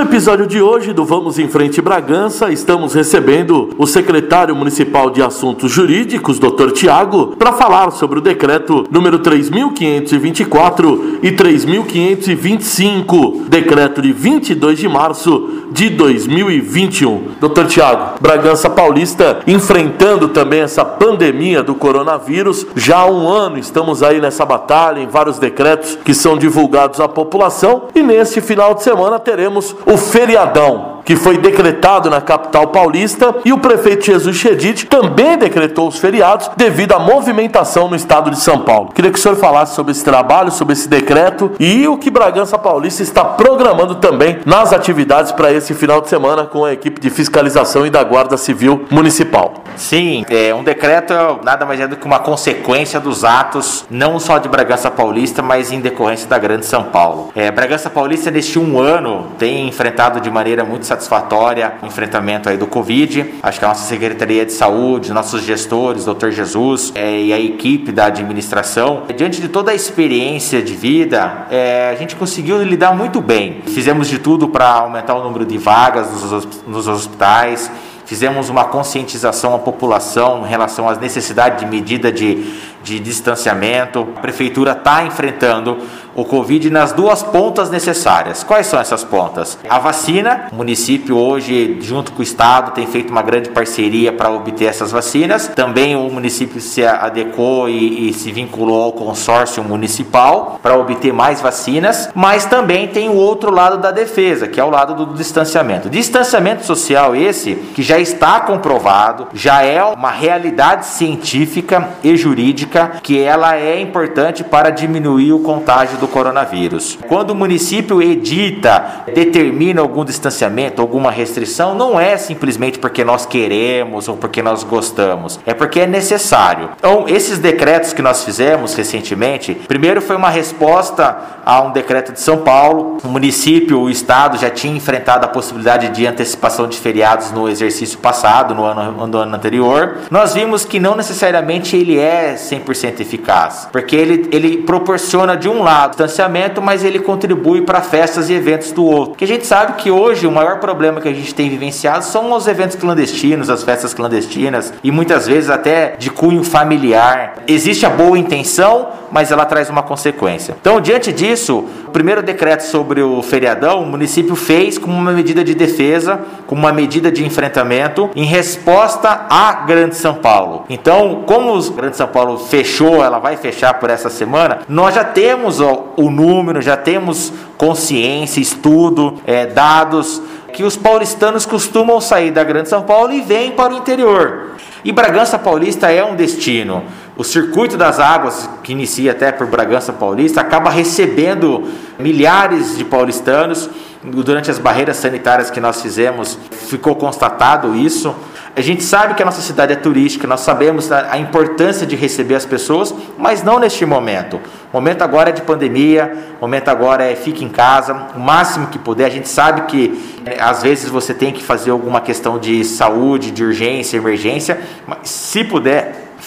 No episódio de hoje do Vamos em Frente Bragança, estamos recebendo o secretário municipal de Assuntos Jurídicos, Dr. Tiago, para falar sobre o decreto número 3524 e 3525, decreto de 22 de março de 2021. Dr. Tiago, Bragança Paulista enfrentando também essa pandemia do coronavírus. Já há um ano estamos aí nessa batalha, em vários decretos que são divulgados à população, e neste final de semana teremos o feriadão que foi decretado na capital paulista, e o prefeito Jesus Chedid também decretou os feriados devido à movimentação no estado de São Paulo. Queria que o senhor falasse sobre esse trabalho, sobre esse decreto e o que Bragança Paulista está programando também nas atividades para esse final de semana com a equipe de fiscalização e da Guarda Civil Municipal. Sim, é, um decreto nada mais é do que uma consequência dos atos, não só de Bragança Paulista, mas em decorrência da Grande São Paulo. É, Bragança Paulista, neste um ano, tem enfrentado de maneira muito satisfatória o enfrentamento aí do Covid. Acho que a nossa Secretaria de Saúde, nossos gestores, Dr. Jesus é, e a equipe da administração, diante de toda a experiência de vida, é, a gente conseguiu lidar muito bem. Fizemos de tudo para aumentar o número de vagas nos, nos hospitais, fizemos uma conscientização à população em relação às necessidades de medida de, de distanciamento. A prefeitura está enfrentando o Covid nas duas pontas necessárias. Quais são essas pontas? A vacina, o município hoje, junto com o Estado, tem feito uma grande parceria para obter essas vacinas. Também o município se adequou e, e se vinculou ao consórcio municipal para obter mais vacinas, mas também tem o outro lado da defesa, que é o lado do distanciamento. Distanciamento social esse que já está comprovado, já é uma realidade científica e jurídica que ela é importante para diminuir o contágio do coronavírus. Quando o município edita, determina algum distanciamento, alguma restrição, não é simplesmente porque nós queremos ou porque nós gostamos, é porque é necessário. Então, esses decretos que nós fizemos recentemente, primeiro foi uma resposta a um decreto de São Paulo. O município, o estado já tinha enfrentado a possibilidade de antecipação de feriados no exercício passado, no ano, no ano anterior. Nós vimos que não necessariamente ele é 100% eficaz, porque ele, ele proporciona de um lado distanciamento, mas ele contribui para festas e eventos do outro. Que a gente sabe que hoje o maior problema que a gente tem vivenciado são os eventos clandestinos, as festas clandestinas e muitas vezes até de cunho familiar. Existe a boa intenção, mas ela traz uma consequência. Então, diante disso, o primeiro decreto sobre o feriadão, o município fez como uma medida de defesa, como uma medida de enfrentamento em resposta à Grande São Paulo. Então, como o Grande São Paulo fechou, ela vai fechar por essa semana, nós já temos ó, o número, já temos consciência, estudo, é, dados que os paulistanos costumam sair da Grande São Paulo e vêm para o interior. E Bragança Paulista é um destino. O circuito das águas, que inicia até por Bragança Paulista, acaba recebendo milhares de paulistanos. Durante as barreiras sanitárias que nós fizemos, ficou constatado isso. A gente sabe que a nossa cidade é turística, nós sabemos a importância de receber as pessoas, mas não neste momento. O momento agora é de pandemia, o momento agora é fique em casa, o máximo que puder. A gente sabe que é, às vezes você tem que fazer alguma questão de saúde, de urgência, emergência, mas se puder,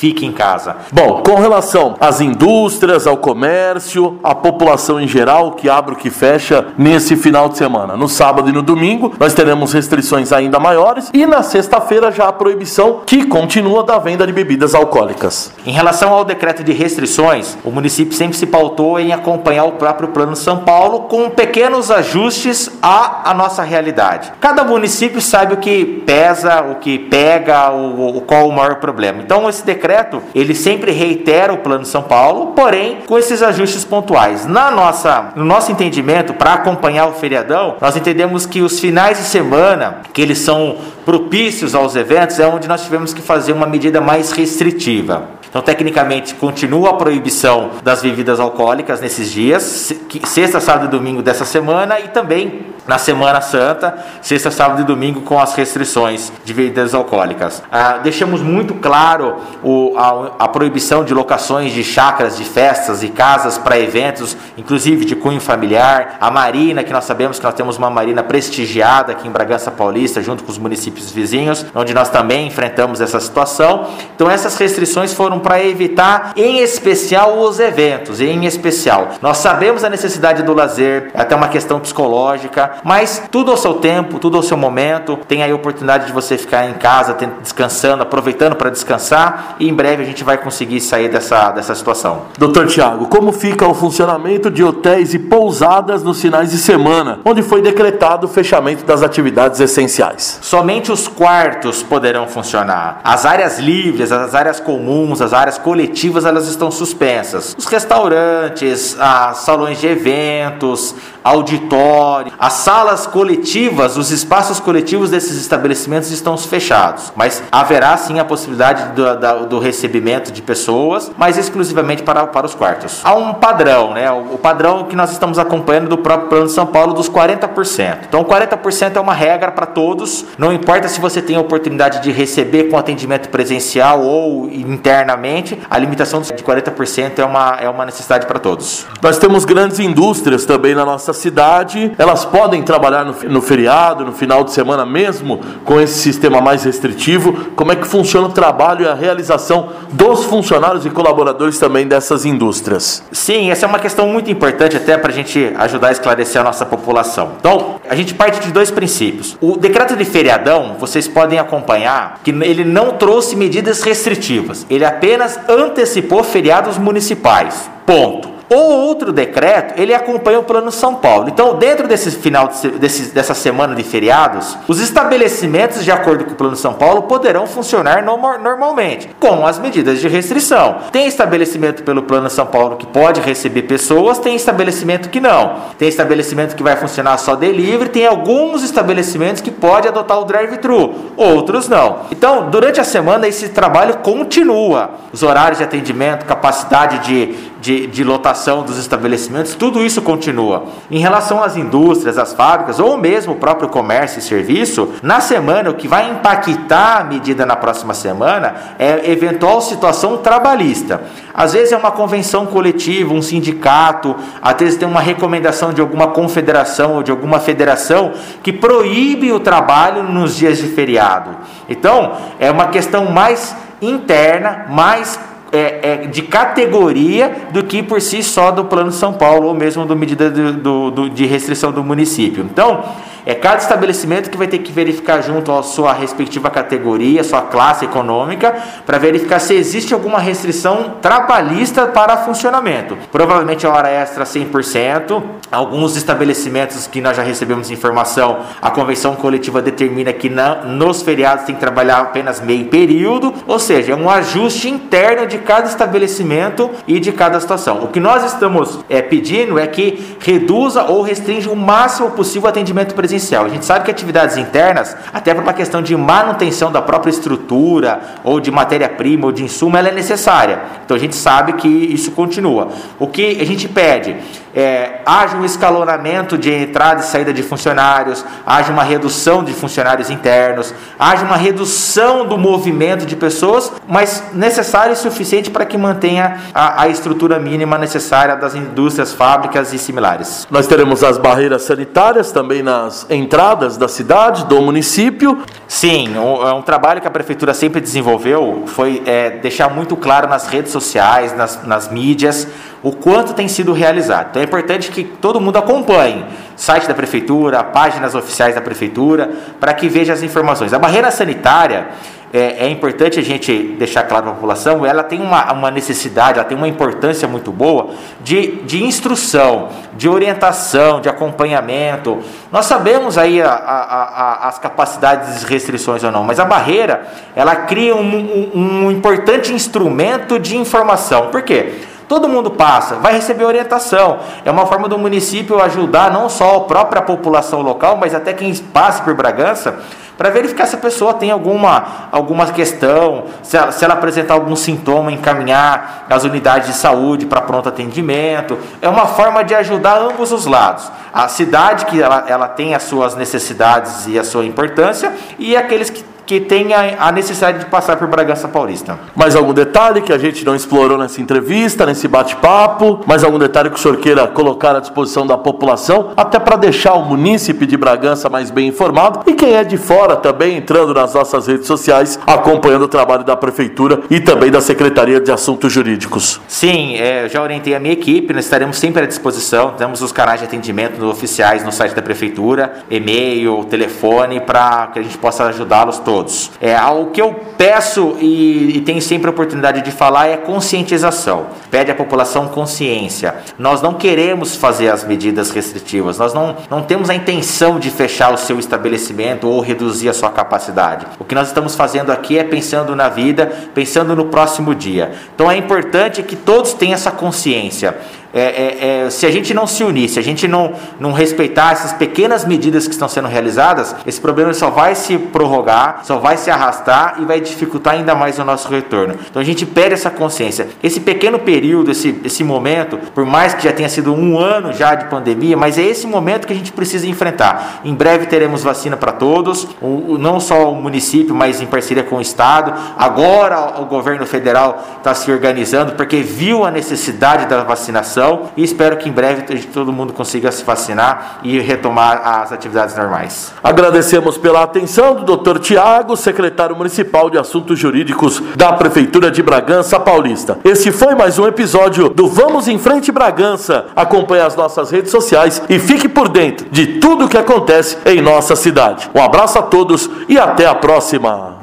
fique em casa. Bom, com relação às indústrias, ao comércio, à população em geral, que abre o que fecha nesse final de semana. No sábado e no domingo, nós teremos restrições ainda maiores e na sexta-feira já a proibição que continua da venda de bebidas alcoólicas. Em relação ao decreto de restrições, o município sempre se pautou em acompanhar o próprio Plano São Paulo com pequenos ajustes à, à nossa realidade. Cada município sabe o que pesa, o que pega, o, o qual o maior problema. Então esse decreto decreto, ele sempre reitera o Plano São Paulo, porém com esses ajustes pontuais. Na nossa, no nosso entendimento, para acompanhar o feriadão, nós entendemos que os finais de semana, que eles são propícios aos eventos, é onde nós tivemos que fazer uma medida mais restritiva. Então, tecnicamente, continua a proibição das bebidas alcoólicas nesses dias, sexta, sábado e domingo dessa semana e também na Semana Santa, sexta, sábado e domingo com as restrições de bebidas alcoólicas. Ah, deixamos muito claro o, a, a, proibição de locações de chácaras, de festas e casas para eventos, inclusive de cunho familiar. A marina, que nós sabemos que nós temos uma marina prestigiada aqui em Bragança Paulista, junto com os municípios vizinhos, onde nós também enfrentamos essa situação. Então, essas restrições foram para evitar, em especial, os eventos, em especial. Nós sabemos a necessidade do lazer, até uma questão psicológica, mas tudo ao seu tempo, tudo ao seu momento. Tem aí a oportunidade de você ficar em casa descansando, aproveitando para descansar e em breve a gente vai conseguir sair dessa, dessa situação. Doutor Tiago, como fica o funcionamento de hotéis e pousadas nos finais de semana, onde foi decretado o fechamento das atividades essenciais? Somente os quartos poderão funcionar. As áreas livres, as áreas comuns, as áreas coletivas, elas estão suspensas. Os restaurantes, as salões de eventos, auditório, as salas coletivas, os espaços coletivos desses estabelecimentos estão fechados, mas haverá sim a possibilidade do, do recebimento de pessoas, mas exclusivamente para, para os quartos. Há um padrão, né? O, o padrão que nós estamos acompanhando do próprio Plano de São Paulo dos 40%. Então, 40% é uma regra para todos, não importa se você tem a oportunidade de receber com atendimento presencial ou internamente, a limitação de 40% é uma, é uma necessidade para todos. Nós temos grandes indústrias também na nossa cidade, elas podem trabalhar no, no feriado, no final de semana mesmo, com esse sistema mais restritivo. Como é que funciona o trabalho e a realização dos funcionários e colaboradores também dessas indústrias? Sim, essa é uma questão muito importante até para a gente ajudar a esclarecer a nossa população. Então, a gente parte de dois princípios. O decreto de feriadão, vocês podem acompanhar que ele não trouxe medidas restritivas, ele apenas antecipou feriados municipais. Ponto. O outro decreto, ele acompanha o Plano São Paulo. Então, dentro desse final de, desse, dessa semana de feriados, os estabelecimentos, de acordo com o Plano São Paulo, poderão funcionar no, normalmente, com as medidas de restrição. Tem estabelecimento pelo Plano São Paulo que pode receber pessoas, tem estabelecimento que não. Tem estabelecimento que vai funcionar só delivery, tem alguns estabelecimentos que pode adotar o drive-thru, outros não. Então, durante a semana, esse trabalho continua. Os horários de atendimento, capacidade de de, de lotação dos estabelecimentos, tudo isso continua. Em relação às indústrias, às fábricas, ou mesmo o próprio comércio e serviço, na semana, o que vai impactar a medida na próxima semana é eventual situação trabalhista. Às vezes é uma convenção coletiva, um sindicato, às vezes tem uma recomendação de alguma confederação ou de alguma federação que proíbe o trabalho nos dias de feriado. Então, é uma questão mais interna, mais é, é, de categoria do que por si só do Plano São Paulo ou mesmo do medida do, do, do, de restrição do município. Então, é cada estabelecimento que vai ter que verificar junto à sua respectiva categoria, sua classe econômica, para verificar se existe alguma restrição trabalhista para funcionamento. Provavelmente a hora extra 100%. Alguns estabelecimentos que nós já recebemos informação, a convenção coletiva determina que na, nos feriados tem que trabalhar apenas meio período, ou seja, é um ajuste interno de cada estabelecimento e de cada situação. O que nós estamos é, pedindo é que reduza ou restrinja o máximo possível o atendimento presencial presencial. A gente sabe que atividades internas, até por uma questão de manutenção da própria estrutura, ou de matéria-prima, ou de insumo, ela é necessária. Então a gente sabe que isso continua. O que a gente pede é, haja um escalonamento de entrada e saída de funcionários, haja uma redução de funcionários internos, haja uma redução do movimento de pessoas, mas necessário e suficiente para que mantenha a, a estrutura mínima necessária das indústrias, fábricas e similares. Nós teremos as barreiras sanitárias também nas entradas da cidade, do município. Sim, um, é um trabalho que a prefeitura sempre desenvolveu foi é, deixar muito claro nas redes sociais, nas, nas mídias, o quanto tem sido realizado. Então é importante que todo mundo acompanhe site da prefeitura, páginas oficiais da prefeitura, para que veja as informações. A barreira sanitária é, é, importante a gente deixar claro para a população, ela tem uma, uma necessidade, ela tem uma importância muito boa de, de instrução, de orientação, de acompanhamento. Nós sabemos aí a, a, a, as capacidades de restrições ou não, mas a barreira, ela cria um, um, um importante instrumento de informação. Por quê? Todo mundo passa, vai receber orientação. É uma forma do município ajudar não só a própria população local, mas até quem passa por Bragança, para verificar se a pessoa tem alguma, alguma questão, se ela, se ela apresentar algum sintoma, encaminhar as unidades de saúde para pronto atendimento. É uma forma de ajudar ambos os lados. A cidade que ela, ela tem as suas necessidades e a sua importância, e aqueles que que tenha a necessidade de passar por Bragança Paulista. Mais algum detalhe que a gente não explorou nessa entrevista, nesse bate-papo? Mais algum detalhe que o senhor queira colocar à disposição da população, até para deixar o munícipe de Bragança mais bem informado e quem é de fora também entrando nas nossas redes sociais, acompanhando o trabalho da prefeitura e também da Secretaria de Assuntos Jurídicos. Sim, é, já orientei a minha equipe, nós estaremos sempre à disposição, temos os canais de atendimento oficiais no site da prefeitura, e-mail, telefone, para que a gente possa ajudá-los todos. É, o que eu peço e, e tenho sempre a oportunidade de falar é conscientização. Pede à população consciência. Nós não queremos fazer as medidas restritivas, nós não, não temos a intenção de fechar o seu estabelecimento ou reduzir a sua capacidade. O que nós estamos fazendo aqui é pensando na vida, pensando no próximo dia. Então é importante que todos tenham essa consciência. É, é, é, se a gente não se unir, se a gente não, não respeitar essas pequenas medidas que estão sendo realizadas, esse problema só vai se prorrogar, só vai se arrastar e vai dificultar ainda mais o nosso retorno. Então a gente perde essa consciência. Esse pequeno período, esse, esse momento, por mais que já tenha sido um ano já de pandemia, mas é esse momento que a gente precisa enfrentar. Em breve teremos vacina para todos, o, não só o município, mas em parceria com o Estado. Agora o governo federal está se organizando porque viu a necessidade da vacinação e espero que em breve todo mundo consiga se vacinar e retomar as atividades normais. Agradecemos pela atenção do Dr. Tiago, secretário municipal de Assuntos Jurídicos da Prefeitura de Bragança Paulista. Esse foi mais um episódio do Vamos em Frente Bragança. Acompanhe as nossas redes sociais e fique por dentro de tudo o que acontece em nossa cidade. Um abraço a todos e até a próxima.